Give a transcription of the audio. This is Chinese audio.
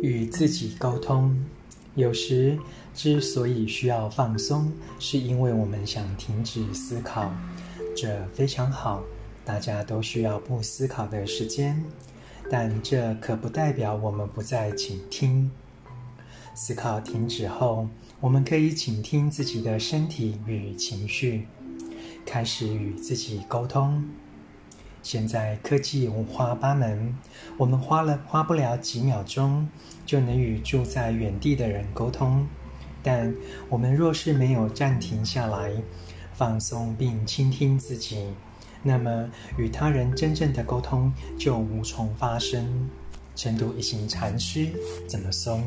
与自己沟通，有时之所以需要放松，是因为我们想停止思考，这非常好，大家都需要不思考的时间，但这可不代表我们不再倾听。思考停止后，我们可以倾听自己的身体与情绪，开始与自己沟通。现在科技五花八门，我们花了花不了几秒钟就能与住在远地的人沟通。但我们若是没有暂停下来，放松并倾听自己，那么与他人真正的沟通就无从发生。成都一行禅师怎么松？